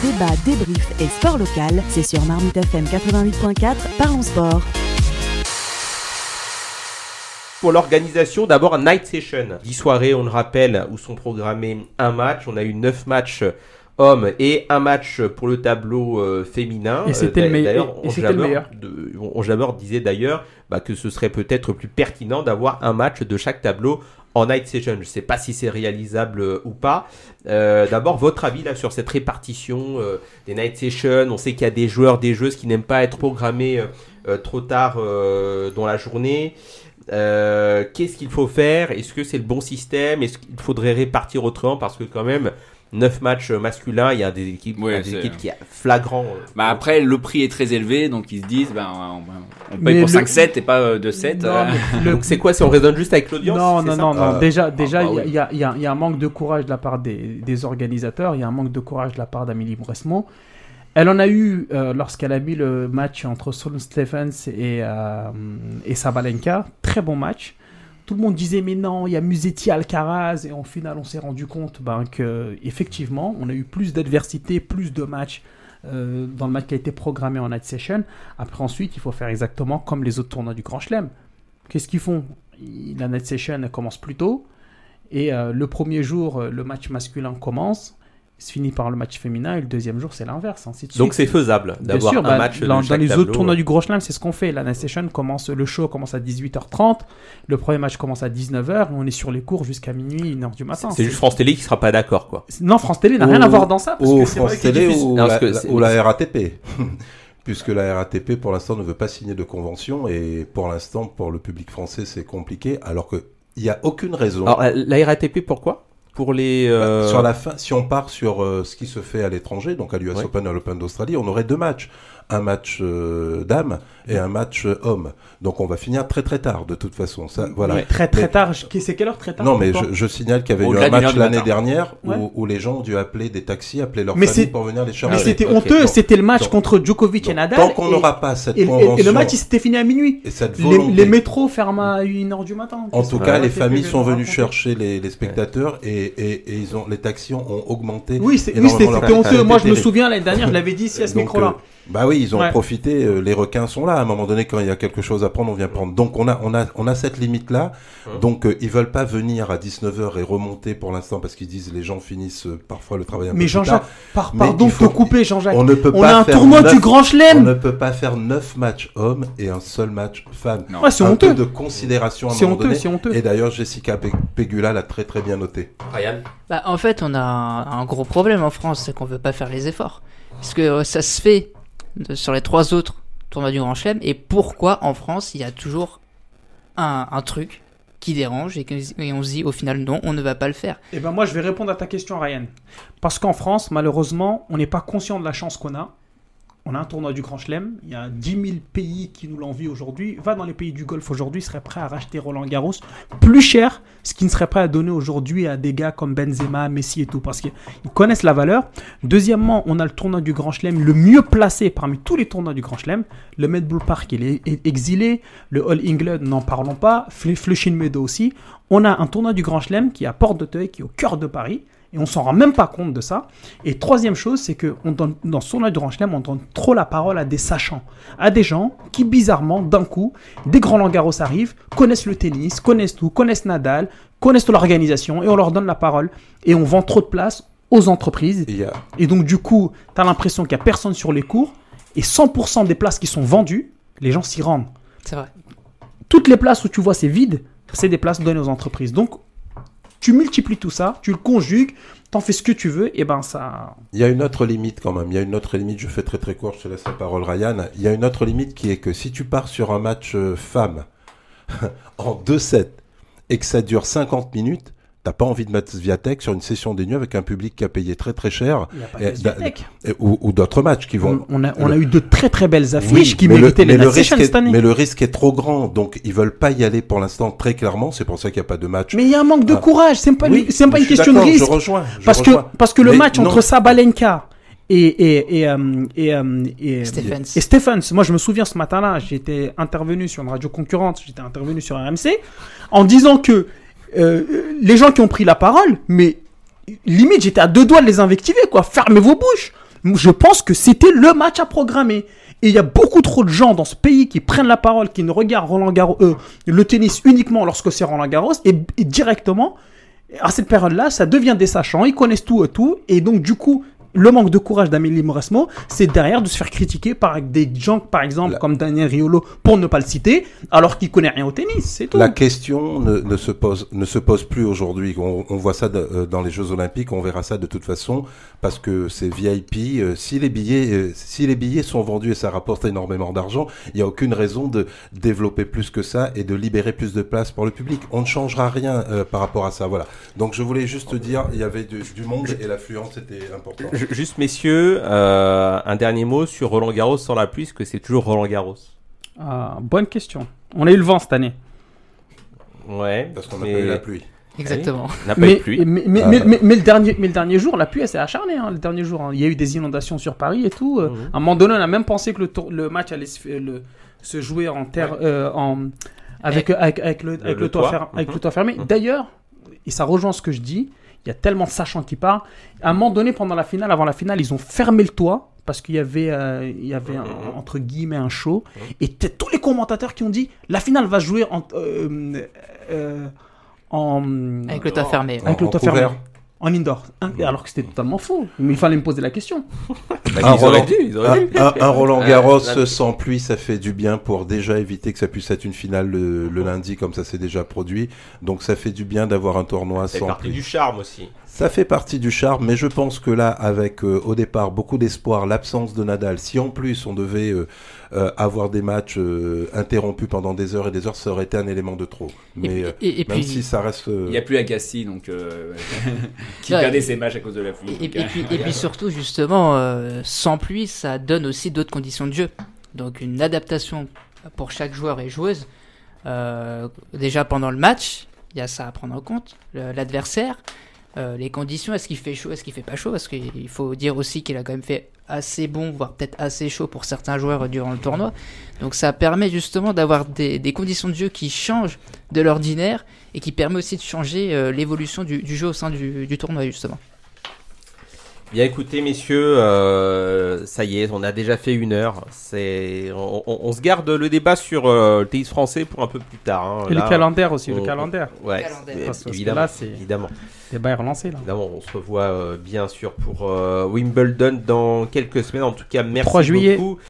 Débat, débrief et sport local, c'est sur Marmite FM 88.4, parlons sport. Pour l'organisation, d'abord un night session. 10 soirées, on le rappelle, où sont programmés un match. On a eu 9 matchs hommes et un match pour le tableau euh, féminin. Et c'était le, meilleur. on Jammer disait d'ailleurs bah, que ce serait peut-être plus pertinent d'avoir un match de chaque tableau en night session. Je ne sais pas si c'est réalisable euh, ou pas. Euh, d'abord, votre avis là sur cette répartition des night sessions. On sait qu'il y a des joueurs, des joueuses qui n'aiment pas être programmés trop tard dans la journée. Qu'est-ce qu'il faut faire? Est-ce que c'est le bon système? Est-ce qu'il faudrait répartir autrement? Parce que quand même, 9 matchs masculins, il y a des équipes, des équipes qui est flagrant. Euh, bah après, le prix est très élevé, donc ils se disent, ben, on, paye pour 5-7 et pas 2-7. Euh. Donc c'est quoi si on raisonne juste avec l'audience Non, non, non, non, Déjà, déjà, ah, bah il y, a, y, a, y, a un manque de courage de la part des, des organisateurs, il y a un manque de courage de la part d'Amélie Bresmo. Elle en a eu euh, lorsqu'elle a mis le match entre Solon Stephens et, et Sabalenka. Très bon match tout le monde disait mais non, il y a Musetti Alcaraz et en final on s'est rendu compte ben, que effectivement on a eu plus d'adversité, plus de matchs euh, dans le match qui a été programmé en night session. Après ensuite il faut faire exactement comme les autres tournois du Grand Chelem. Qu'est-ce qu'ils font? La night session commence plus tôt et euh, le premier jour le match masculin commence se finit par le match féminin et le deuxième jour c'est l'inverse. Donc c'est faisable d'avoir un bah, match dans, dans les autres tournois du Gros Chelem, c'est ce qu'on fait. La Night Session commence, le show commence à 18h30, le premier match commence à 19h, on est sur les cours jusqu'à minuit, 1h du matin. C'est juste France Télé qui sera pas d'accord quoi. Non, France Télé n'a rien à voir dans ça. Parce ou France Télé ou, la, ou la RATP. puisque la RATP pour l'instant ne veut pas signer de convention et pour l'instant pour le public français c'est compliqué alors qu'il n'y a aucune raison. Alors la RATP pourquoi? Pour les. Bah, euh, sur la fin, si on part sur euh, ce qui se fait à l'étranger, donc à l'US Open, à l'Open d'Australie, on aurait deux matchs un match euh, d'âme et un match euh, homme. Donc on va finir très très tard de toute façon. Ça, voilà. très très tard. C'est quelle heure très tard Non mais je, signale qu'il y avait eu un match l'année dernière où, les gens ont dû appeler des taxis, appeler leur famille pour venir les chercher. Mais c'était honteux. C'était le match contre Djokovic et Nadal. Tant qu'on n'aura pas cette et, convention. Et le match il s'était fini à minuit. Et cette les, métros ferment à 1h du matin. En tout cas, les familles sont venues chercher les, spectateurs et, ils ont les taxis ont augmenté. Oui, c'était honteux. Moi je me souviens l'année dernière, je l'avais dit ici à ce micro-là. Euh, bah oui, ils ont profité. Euh, les requins sont là. À un moment donné, quand il y a quelque chose à prendre, on vient prendre. Donc on a, on a, on a cette limite là. Hein. Donc euh, ils veulent pas venir à 19h et remonter pour l'instant parce qu'ils disent les gens finissent euh, parfois le travail un Mais Jean-Jacques, par, pardon, il faut couper Jean-Jacques. On ne peut on pas a un tournoi du Grand Chelem. On ne peut pas faire 9 matchs hommes et un seul match femme. Ouais, c'est honteux. de considération à un moment honteux, C'est honteux. Et d'ailleurs, Jessica Pegula l'a très très bien noté. Ryan. Bah en fait, on a un gros problème en France, c'est qu'on veut pas faire les efforts. Parce que ça se fait sur les trois autres tournois du Grand Chelem et pourquoi en France il y a toujours un, truc qui dérange et, on se dit au final non, on ne va pas le faire. Et eh ben moi je vais répondre à ta question Ryan. Parce qu'en France, malheureusement, on n'est pas conscient de la chance qu'on a on a un tournoi du Grand Chelem, il y a 10 000 pays qui nous l'envient aujourd'hui. Va dans les pays du Golfe aujourd'hui, serait prêt à racheter Roland Garros plus cher, ce qui ne serait prêt à donner aujourd'hui à des gars comme Benzema, Messi et tout, parce qu'ils connaissent la valeur. Deuxièmement, on a le tournoi du Grand Chelem le mieux placé parmi tous les tournois du Grand Chelem. Le Medbull Park, il est exilé. Le All England, n'en parlons pas. Flushing Meadow aussi. On a un tournoi du Grand Chelem qui est à Porte d'Auteuil, qui est au cœur de Paris et on s'en rend même pas compte de ça. Et troisième chose, c'est que on donne, dans son œil de Chelem, on donne trop la parole à des sachants, à des gens qui bizarrement, d'un coup, des grands langaros arrivent, connaissent le tennis, connaissent tout, connaissent Nadal, connaissent l'organisation, et on leur donne la parole. Et on vend trop de place aux entreprises. Et donc du coup, tu as l'impression qu'il n'y a personne sur les cours, et 100% des places qui sont vendues, les gens s'y rendent. C'est vrai. Toutes les places où tu vois c'est vide, c'est des places données aux entreprises. Donc tu multiplies tout ça, tu le conjugues, t'en fais ce que tu veux, et ben ça. Il y a une autre limite quand même. Il y a une autre limite. Je fais très très court. Je te laisse la parole, Ryan. Il y a une autre limite qui est que si tu pars sur un match euh, femme en 2-7 et que ça dure 50 minutes, T'as pas envie de mettre Sviatek sur une session des nuits avec un public qui a payé très très cher. ou, d'autres matchs qui vont. On, a, on a, eu de très très belles affiches qui méritaient les le risque cette année. Mais le risque est trop grand, donc ils veulent pas y aller pour l'instant très clairement. C'est pour ça qu'il n'y a pas de match. Mais il y a un manque de ah. courage. C'est pas, c'est pas une question de risque. Je rejoins. parce que parce que le match entre Sabalenka et, et, et, euh, et, euh, et, Stephens. et Stephens. Moi, je me souviens ce matin-là, j'étais intervenu sur une radio concurrente, j'étais intervenu sur RMC, en disant que euh, les gens qui ont pris la parole, mais limite, j'étais à deux doigts de les invectiver, quoi. Fermez vos bouches. Je pense que c'était le match à programmer. Et il y a beaucoup trop de gens dans ce pays qui prennent la parole, qui ne regardent Roland Garros, euh, le tennis uniquement lorsque c'est Roland Garros, et, et directement, à cette période-là, ça devient des sachants, ils connaissent tout et tout, et donc du coup, le manque de courage d'Amélie Mauresmo, c'est derrière de se faire critiquer par des gens, par exemple, La- comme Daniel Riolo, pour ne pas le citer, alors qu'il connaît rien au tennis, c'est tout. La question ne, ne se pose ne se pose plus aujourd'hui. On, on voit ça de- euh, dans les Jeux Olympiques, on verra ça de toute façon parce que c'est VIP. euh, si les billets euh, si les billets sont vendus et ça rapporte énormément d'argent, il n'y a aucune raison de développer plus que ça et de libérer plus de place pour le public. On ne changera rien euh, par rapport à ça. Voilà. Donc je voulais juste dire, il y avait du, du monde et l'affluence était important. Ju- Juste, messieurs, euh, un dernier mot sur Roland Garros sans la pluie, parce que c'est toujours Roland Garros. Ah, bonne question. On a eu le vent cette année. Ouais. Parce qu'on n'a mais- pas eu la pluie. Exactement. On n'a pas eu Mais, de pluie. mais, mais, Ah, mais, mais- mais le dernier, mais le dernier jour, la pluie, elle s'est acharnée. hein, le dernier jour, hein. il y a eu des inondations sur Paris et tout. euh. Mhm. À un moment donné, on a même pensé que le, tour- le match allait se, fait- le- se jouer en terre, euh, en, avec, avec, avec le, avec le le toit, toit. fer- avec Mhm. le toit fermé. Mhm. D'ailleurs, et ça rejoint ce que je dis, il y a tellement de sachants qui parlent. À un moment donné, pendant la finale, avant la finale, ils ont fermé le toit parce qu'il y avait, euh, il y avait un- Mhm. entre guillemets un show. Mhm. Et tous les commentateurs qui ont dit la finale va se jouer en, euh, euh, en Avec le toit fermé. avec En- le toit fermé. En indoor. Hein, Alors que c'était totalement faux. Mais il fallait me poser la question. Bah, Un ils auraient Roland- dû, ils auraient Un, dû. un- un Roland Euh, Garros sans pluie, ça fait du bien pour déjà éviter que ça puisse être une finale le, le lundi comme ça s'est déjà produit. Donc ça fait du bien d'avoir un tournoi C'est sans partie pluie. du charme aussi. Ça fait partie du charme, mais je pense que là, avec euh, au départ beaucoup d'espoir, l'absence de Nadal, si en plus on devait euh, euh, avoir des matchs euh, interrompus pendant des heures et des heures, ça aurait été un élément de trop. Mais Et, puis- et- et même puis, si ça reste... euh, Il n'y a plus Agassi, donc euh, qui Ouais. perdait ses matchs à cause de la pluie. et, Donc, puis, et puis surtout, justement, euh, sans pluie, ça donne aussi d'autres conditions de jeu. Donc une adaptation pour chaque joueur et joueuse. Euh, déjà pendant le match, il y a ça à prendre en compte. L'adversaire, euh, les conditions, est-ce qu'il fait chaud, est-ce qu'il fait pas chaud? Parce qu'il faut dire aussi qu'il a quand même fait assez bon, voire peut-être assez chaud pour certains joueurs durant le tournoi. Donc ça permet justement d'avoir des, des conditions de jeu qui changent de l'ordinaire et qui permet aussi de changer euh, l'évolution du, du jeu au sein du, du tournoi justement. Bien écoutez messieurs, euh, ça y est, on a déjà fait une heure. C'est, on, on- on se garde le débat sur euh, le tennis français pour un peu plus tard. hein. Et Là, le calendaire aussi, le calendaire. Ouais, Calendaire. que évidemment, là, c'est- évidemment, Le débat est relancé là. évidemment, on se revoit euh, bien sûr pour euh, Wimbledon dans quelques semaines. En tout cas, merci 3 juillet. beaucoup.